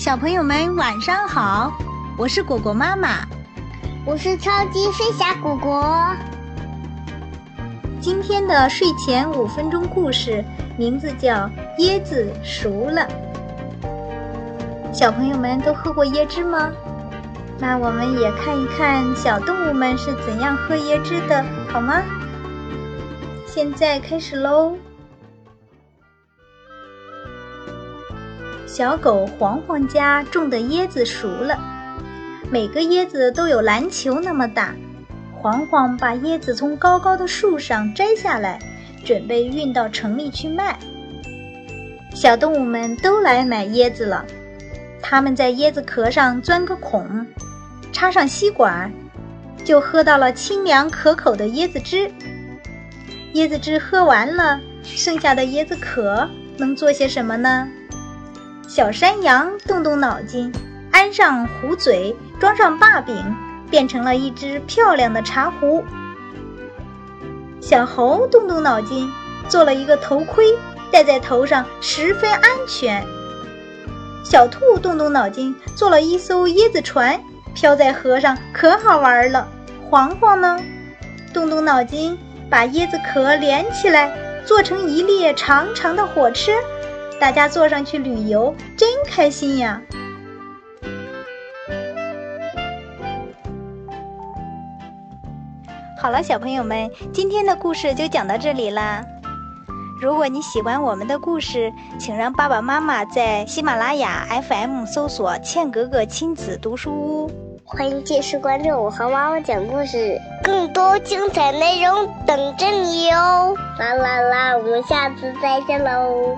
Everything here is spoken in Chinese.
小朋友们晚上好，我是果果妈妈，我是超级飞侠果果。今天的睡前五分钟故事名字叫《椰子熟了》。小朋友们都喝过椰汁吗？那我们也看一看小动物们是怎样喝椰汁的，好吗？现在开始喽。小狗黄黄家种的椰子熟了，每个椰子都有篮球那么大。黄黄把椰子从高高的树上摘下来，准备运到城里去卖。小动物们都来买椰子了，它们在椰子壳上钻个孔，插上吸管，就喝到了清凉可口的椰子汁。椰子汁喝完了，剩下的椰子壳能做些什么呢？小山羊动动脑筋，安上壶嘴，装上把柄。变成了一只漂亮的茶壶。小猴动动脑筋，做了一个头盔，戴在头上十分安全。小兔动动脑筋，做了一艘椰子船，漂在河上可好玩了。黄黄呢，动动脑筋，把椰子壳连起来，做成一列长长的火车，大家坐上去旅游，真开心呀！好了，小朋友们，今天的故事就讲到这里啦。如果你喜欢我们的故事，请让爸爸妈妈在喜马拉雅 FM 搜索“茜格格亲子读书屋”。欢迎继续关注我和妈妈讲故事，更多精彩内容等着你哟！啦啦啦，我们下次再见喽。